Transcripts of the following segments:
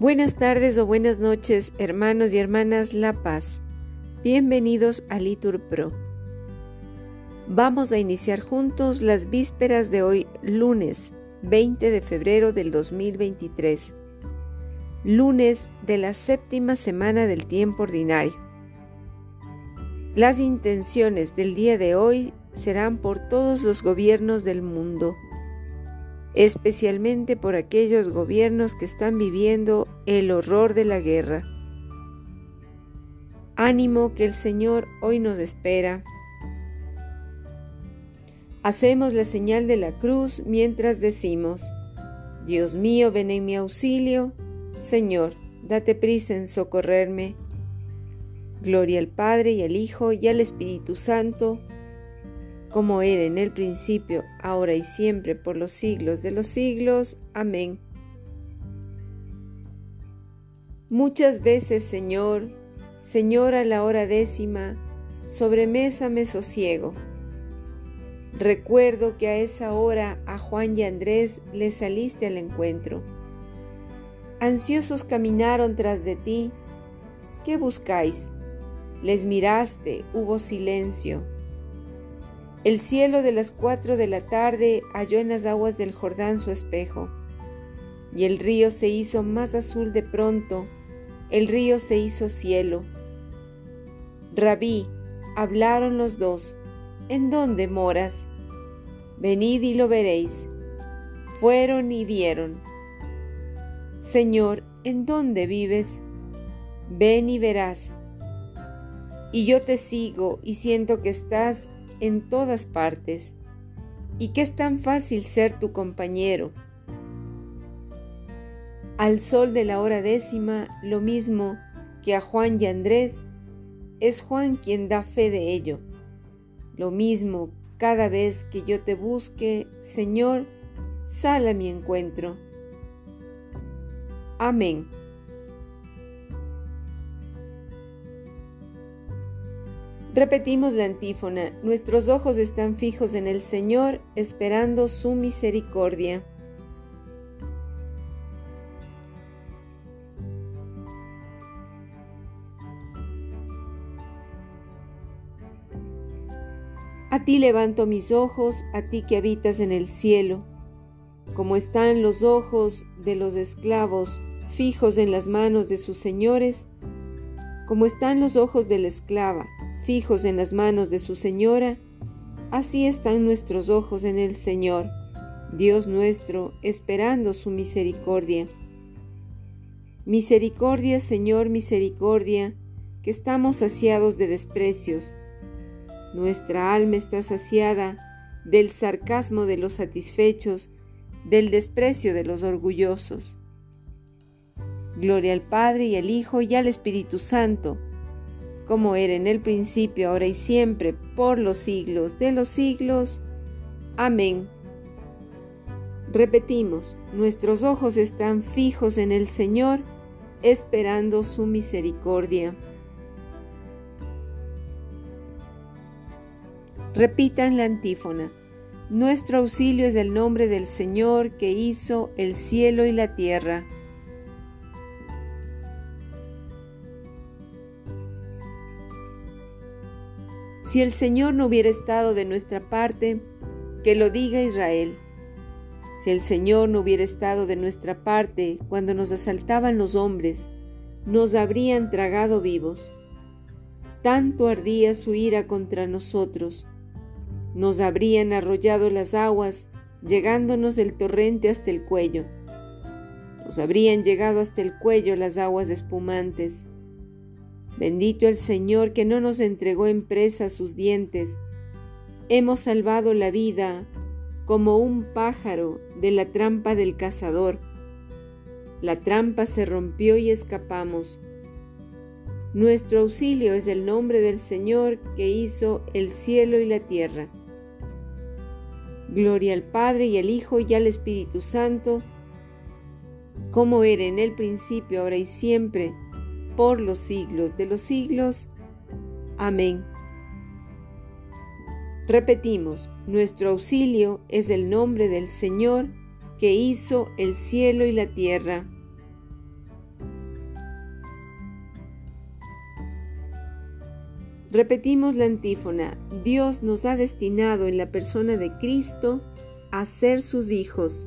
Buenas tardes o buenas noches, hermanos y hermanas La Paz. Bienvenidos a Litur Pro. Vamos a iniciar juntos las vísperas de hoy, lunes 20 de febrero del 2023, lunes de la séptima semana del tiempo ordinario. Las intenciones del día de hoy serán por todos los gobiernos del mundo especialmente por aquellos gobiernos que están viviendo el horror de la guerra. Ánimo que el Señor hoy nos espera. Hacemos la señal de la cruz mientras decimos, Dios mío, ven en mi auxilio, Señor, date prisa en socorrerme. Gloria al Padre y al Hijo y al Espíritu Santo, como era en el principio, ahora y siempre, por los siglos de los siglos. Amén. Muchas veces, Señor, Señor a la hora décima, sobre mesa me sosiego. Recuerdo que a esa hora a Juan y Andrés le saliste al encuentro. Ansiosos caminaron tras de ti. ¿Qué buscáis? Les miraste, hubo silencio el cielo de las cuatro de la tarde halló en las aguas del Jordán su espejo, y el río se hizo más azul de pronto, el río se hizo cielo. Rabí, hablaron los dos, ¿en dónde moras? Venid y lo veréis. Fueron y vieron. Señor, ¿en dónde vives? Ven y verás. Y yo te sigo y siento que estás en todas partes y que es tan fácil ser tu compañero. Al sol de la hora décima, lo mismo que a Juan y Andrés, es Juan quien da fe de ello. Lo mismo cada vez que yo te busque, Señor, sal a mi encuentro. Amén. Repetimos la antífona, nuestros ojos están fijos en el Señor, esperando su misericordia. A ti levanto mis ojos, a ti que habitas en el cielo. Como están los ojos de los esclavos fijos en las manos de sus señores, como están los ojos de la esclava fijos en las manos de su Señora, así están nuestros ojos en el Señor, Dios nuestro, esperando su misericordia. Misericordia, Señor, misericordia, que estamos saciados de desprecios. Nuestra alma está saciada del sarcasmo de los satisfechos, del desprecio de los orgullosos. Gloria al Padre y al Hijo y al Espíritu Santo, como era en el principio, ahora y siempre, por los siglos de los siglos. Amén. Repetimos, nuestros ojos están fijos en el Señor, esperando su misericordia. Repitan la antífona. Nuestro auxilio es el nombre del Señor que hizo el cielo y la tierra. Si el Señor no hubiera estado de nuestra parte, que lo diga Israel. Si el Señor no hubiera estado de nuestra parte cuando nos asaltaban los hombres, nos habrían tragado vivos. Tanto ardía su ira contra nosotros. Nos habrían arrollado las aguas, llegándonos el torrente hasta el cuello. Nos habrían llegado hasta el cuello las aguas espumantes. Bendito el Señor que no nos entregó en presa sus dientes. Hemos salvado la vida como un pájaro de la trampa del cazador. La trampa se rompió y escapamos. Nuestro auxilio es el nombre del Señor que hizo el cielo y la tierra. Gloria al Padre y al Hijo y al Espíritu Santo, como era en el principio, ahora y siempre, por los siglos de los siglos. Amén. Repetimos, nuestro auxilio es el nombre del Señor que hizo el cielo y la tierra. Repetimos la antífona, Dios nos ha destinado en la persona de Cristo a ser sus hijos.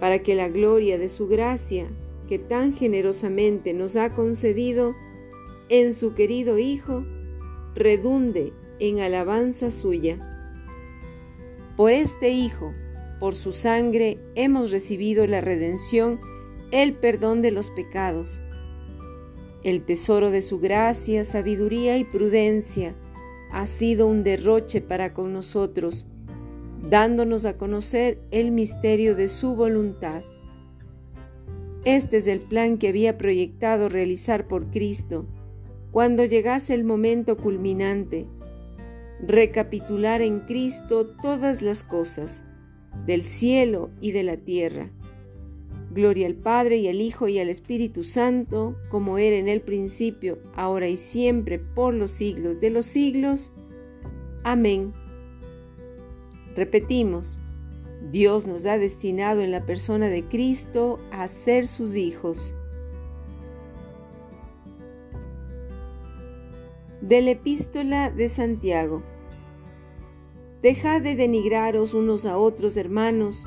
para que la gloria de su gracia, que tan generosamente nos ha concedido en su querido Hijo, redunde en alabanza suya. Por este Hijo, por su sangre hemos recibido la redención, el perdón de los pecados, el tesoro de su gracia, sabiduría y prudencia ha sido un derroche para con nosotros, dándonos a conocer el misterio de su voluntad. Este es el plan que había proyectado realizar por Cristo cuando llegase el momento culminante, recapitular en Cristo todas las cosas del cielo y de la tierra. Gloria al Padre y al Hijo y al Espíritu Santo, como era en el principio, ahora y siempre, por los siglos de los siglos. Amén. Repetimos, Dios nos ha destinado en la persona de Cristo a ser sus hijos. De la epístola de Santiago. Dejad de denigraros unos a otros, hermanos.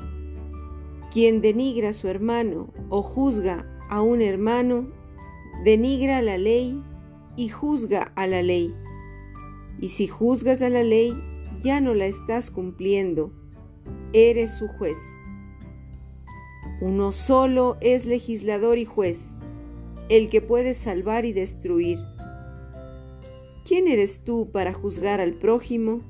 Quien denigra a su hermano o juzga a un hermano, denigra a la ley y juzga a la ley. Y si juzgas a la ley, ya no la estás cumpliendo, eres su juez. Uno solo es legislador y juez, el que puede salvar y destruir. ¿Quién eres tú para juzgar al prójimo?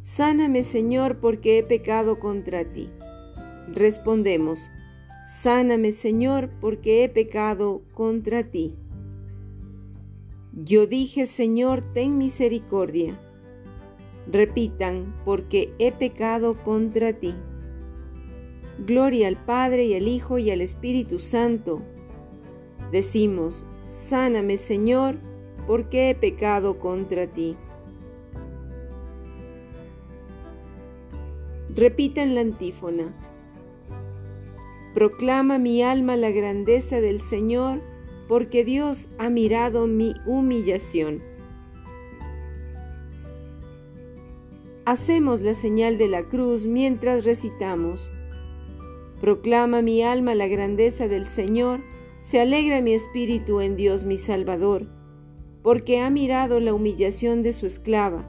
Sáname, Señor, porque he pecado contra ti. Respondemos, Sáname, Señor, porque he pecado contra ti. Yo dije, Señor, ten misericordia. Repitan, porque he pecado contra ti. Gloria al Padre y al Hijo y al Espíritu Santo. Decimos, Sáname, Señor, porque he pecado contra ti. Repitan la antífona. Proclama mi alma la grandeza del Señor, porque Dios ha mirado mi humillación. Hacemos la señal de la cruz mientras recitamos. Proclama mi alma la grandeza del Señor, se alegra mi espíritu en Dios mi Salvador, porque ha mirado la humillación de su esclava.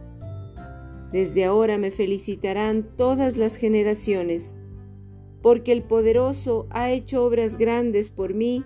Desde ahora me felicitarán todas las generaciones, porque el poderoso ha hecho obras grandes por mí,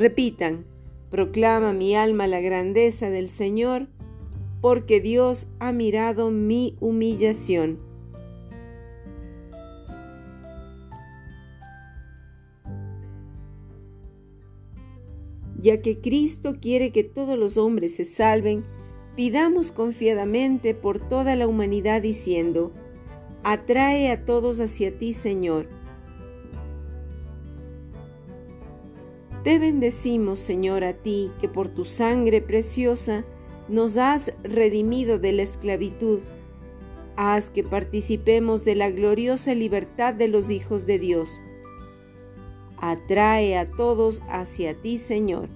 Repitan, proclama mi alma la grandeza del Señor, porque Dios ha mirado mi humillación. Ya que Cristo quiere que todos los hombres se salven, Pidamos confiadamente por toda la humanidad diciendo, Atrae a todos hacia ti, Señor. Te bendecimos, Señor, a ti, que por tu sangre preciosa nos has redimido de la esclavitud. Haz que participemos de la gloriosa libertad de los hijos de Dios. Atrae a todos hacia ti, Señor.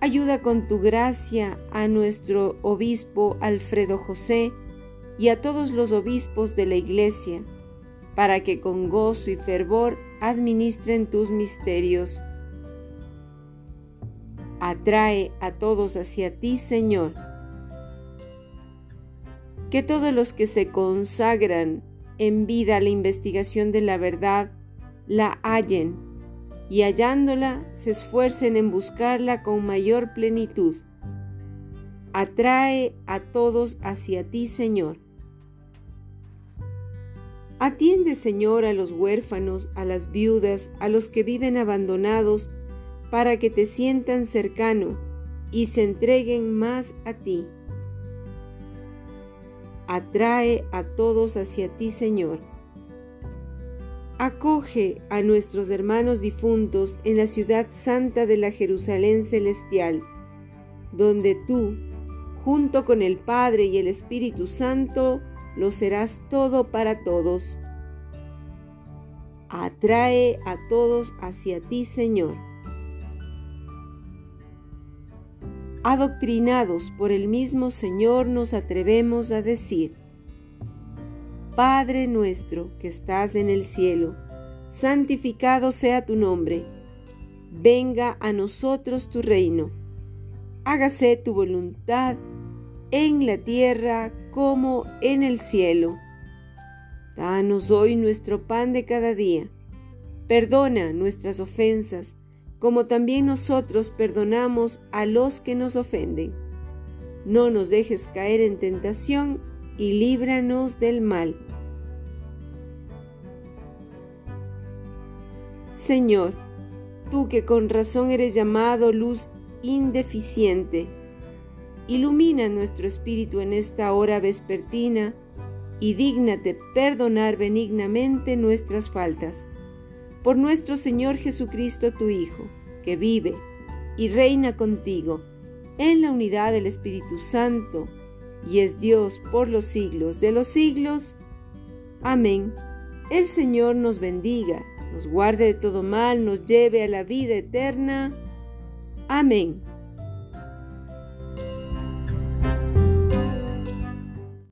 Ayuda con tu gracia a nuestro obispo Alfredo José y a todos los obispos de la Iglesia, para que con gozo y fervor administren tus misterios. Atrae a todos hacia ti, Señor. Que todos los que se consagran en vida a la investigación de la verdad la hallen y hallándola se esfuercen en buscarla con mayor plenitud. Atrae a todos hacia ti, Señor. Atiende, Señor, a los huérfanos, a las viudas, a los que viven abandonados, para que te sientan cercano y se entreguen más a ti. Atrae a todos hacia ti, Señor. Acoge a nuestros hermanos difuntos en la ciudad santa de la Jerusalén celestial, donde tú, junto con el Padre y el Espíritu Santo, lo serás todo para todos. Atrae a todos hacia ti, Señor. Adoctrinados por el mismo Señor nos atrevemos a decir, Padre nuestro que estás en el cielo, santificado sea tu nombre, venga a nosotros tu reino, hágase tu voluntad en la tierra como en el cielo. Danos hoy nuestro pan de cada día. Perdona nuestras ofensas, como también nosotros perdonamos a los que nos ofenden. No nos dejes caer en tentación y líbranos del mal. Señor, tú que con razón eres llamado luz indeficiente, Ilumina nuestro espíritu en esta hora vespertina y dígnate perdonar benignamente nuestras faltas. Por nuestro Señor Jesucristo, tu Hijo, que vive y reina contigo en la unidad del Espíritu Santo, y es Dios por los siglos de los siglos. Amén. El Señor nos bendiga, nos guarde de todo mal, nos lleve a la vida eterna. Amén.